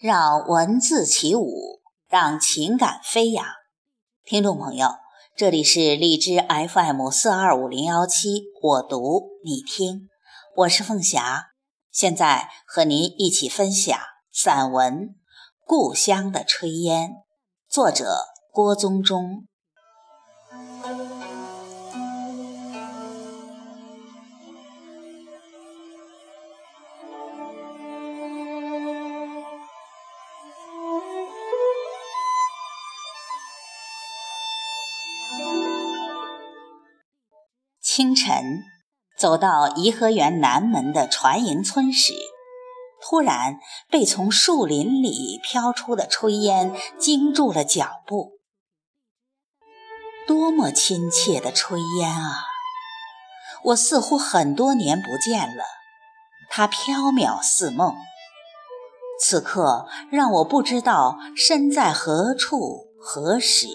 让文字起舞，让情感飞扬。听众朋友，这里是荔枝 FM 四二五零幺七，我读你听，我是凤霞，现在和您一起分享散文《故乡的炊烟》，作者郭宗忠。清晨，走到颐和园南门的船营村时，突然被从树林里飘出的炊烟惊住了脚步。多么亲切的炊烟啊！我似乎很多年不见了，它飘渺似梦，此刻让我不知道身在何处何时。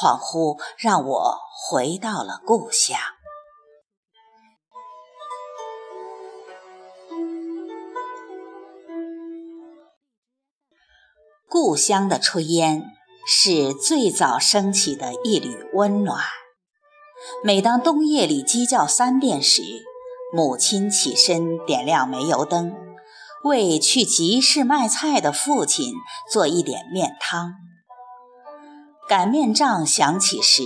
恍惚让我回到了故乡。故乡的炊烟是最早升起的一缕温暖。每当冬夜里鸡叫三遍时，母亲起身点亮煤油灯，为去集市卖菜的父亲做一点面汤。擀面杖响起时，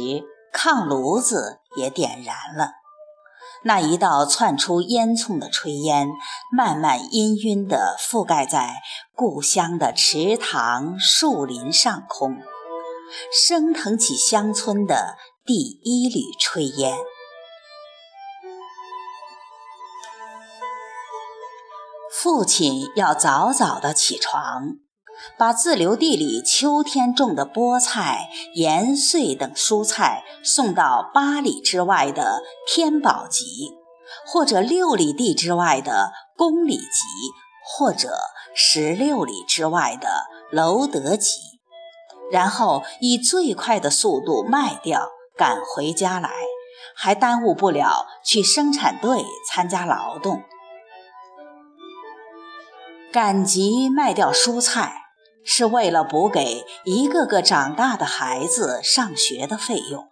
炕炉子也点燃了。那一道窜出烟囱的炊烟，慢慢氤氲地覆盖在故乡的池塘、树林上空，升腾起乡村的第一缕炊烟。父亲要早早的起床。把自留地里秋天种的菠菜、盐穗等蔬菜送到八里之外的天宝集，或者六里地之外的公里集，或者十六里之外的楼德集，然后以最快的速度卖掉，赶回家来，还耽误不了去生产队参加劳动。赶集卖掉蔬菜。是为了补给一个个长大的孩子上学的费用。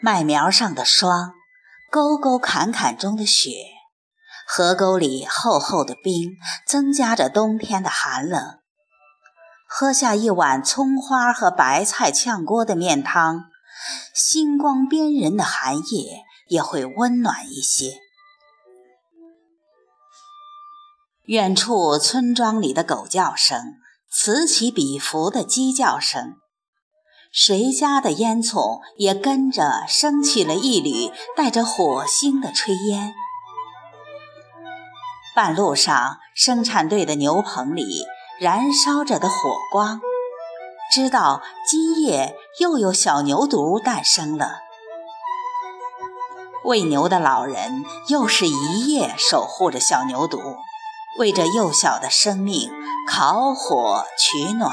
麦苗上的霜，沟沟坎坎中的雪，河沟里厚厚的冰，增加着冬天的寒冷。喝下一碗葱花和白菜炝锅的面汤，星光边人的寒夜。也会温暖一些。远处村庄里的狗叫声，此起彼伏的鸡叫声，谁家的烟囱也跟着升起了一缕带着火星的炊烟。半路上，生产队的牛棚里燃烧着的火光，知道今夜又有小牛犊诞生了。喂牛的老人又是一夜守护着小牛犊，为这幼小的生命烤火取暖。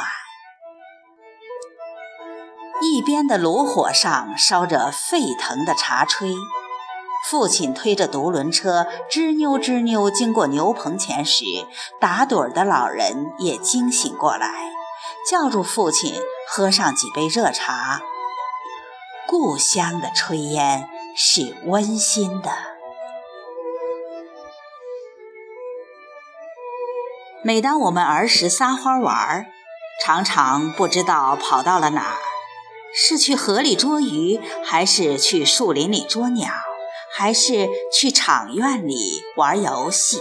一边的炉火上烧着沸腾的茶炊，父亲推着独轮车吱扭吱扭经过牛棚前时，打盹的老人也惊醒过来，叫住父亲喝上几杯热茶。故乡的炊烟。是温馨的。每当我们儿时撒欢玩，常常不知道跑到了哪儿，是去河里捉鱼，还是去树林里捉鸟，还是去场院里玩游戏。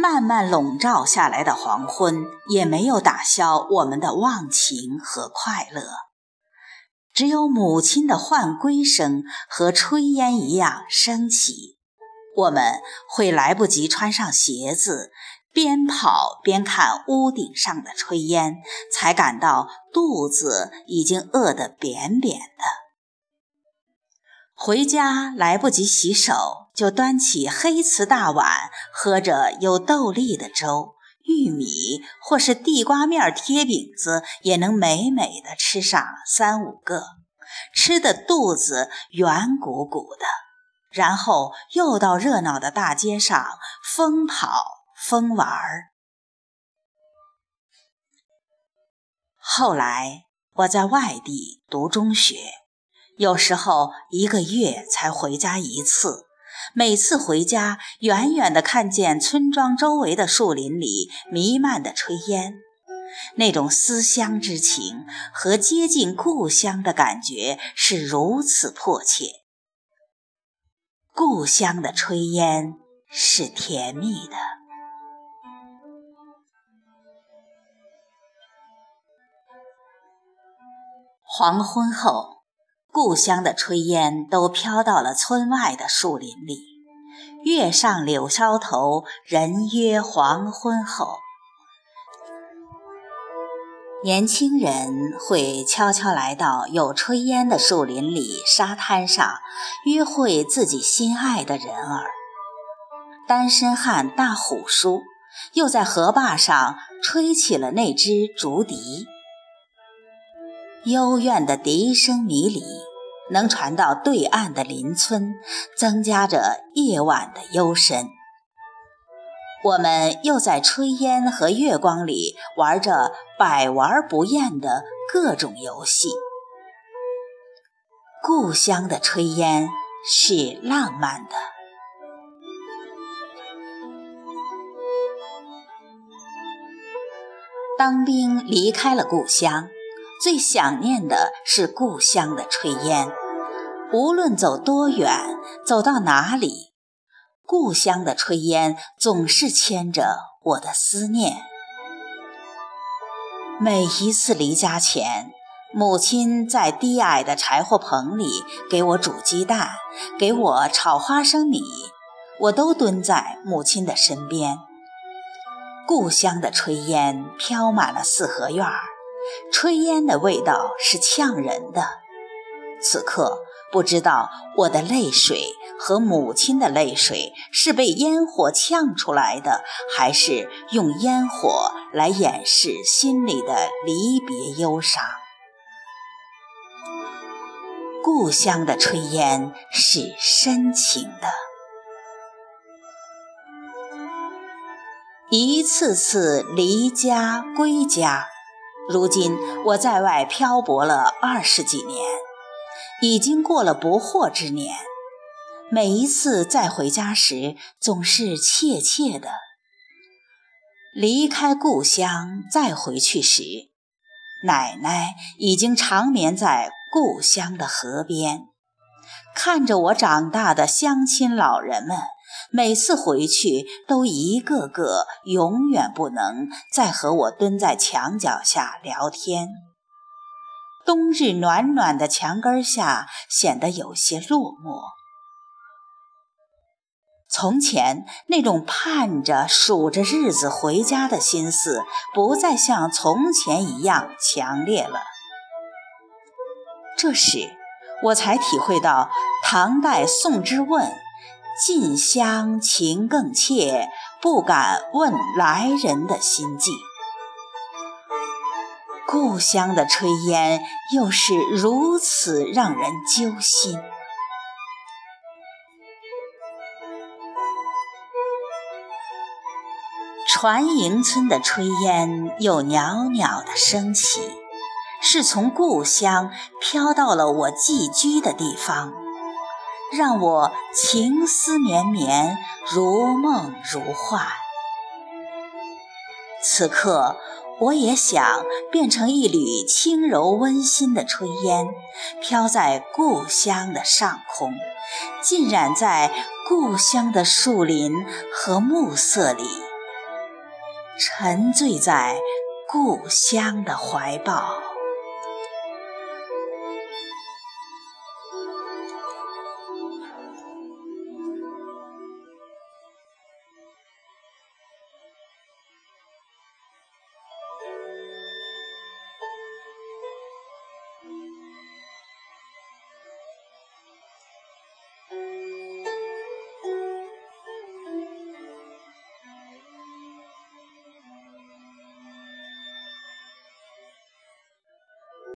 慢慢笼罩下来的黄昏，也没有打消我们的忘情和快乐。只有母亲的唤归声和炊烟一样升起，我们会来不及穿上鞋子，边跑边看屋顶上的炊烟，才感到肚子已经饿得扁扁的。回家来不及洗手，就端起黑瓷大碗，喝着有豆粒的粥。玉米或是地瓜面贴饼子，也能美美的吃上三五个，吃的肚子圆鼓鼓的，然后又到热闹的大街上疯跑疯玩儿。后来我在外地读中学，有时候一个月才回家一次。每次回家，远远地看见村庄周围的树林里弥漫的炊烟，那种思乡之情和接近故乡的感觉是如此迫切。故乡的炊烟是甜蜜的。黄昏后，故乡的炊烟都飘到了村外的树林里。月上柳梢头，人约黄昏后。年轻人会悄悄来到有炊烟的树林里、沙滩上，约会自己心爱的人儿。单身汉大虎叔又在河坝上吹起了那支竹笛。幽怨的笛声迷离，能传到对岸的邻村，增加着夜晚的幽深。我们又在炊烟和月光里玩着百玩不厌的各种游戏。故乡的炊烟是浪漫的。当兵离开了故乡。最想念的是故乡的炊烟，无论走多远，走到哪里，故乡的炊烟总是牵着我的思念。每一次离家前，母亲在低矮的柴火棚里给我煮鸡蛋，给我炒花生米，我都蹲在母亲的身边。故乡的炊烟飘满了四合院儿。炊烟的味道是呛人的。此刻，不知道我的泪水和母亲的泪水是被烟火呛出来的，还是用烟火来掩饰心里的离别忧伤。故乡的炊烟是深情的，一次次离家归家。如今我在外漂泊了二十几年，已经过了不惑之年。每一次再回家时，总是怯怯的。离开故乡再回去时，奶奶已经长眠在故乡的河边，看着我长大的乡亲老人们。每次回去，都一个个永远不能再和我蹲在墙角下聊天。冬日暖暖的墙根下，显得有些落寞。从前那种盼着、数着日子回家的心思，不再像从前一样强烈了。这时，我才体会到唐代宋之问。近乡情更怯，不敢问来人的心迹。故乡的炊烟又是如此让人揪心。船营村的炊烟又袅袅地升起，是从故乡飘到了我寄居的地方。让我情思绵绵，如梦如幻。此刻，我也想变成一缕轻柔温馨的炊烟，飘在故乡的上空，浸染在故乡的树林和暮色里，沉醉在故乡的怀抱。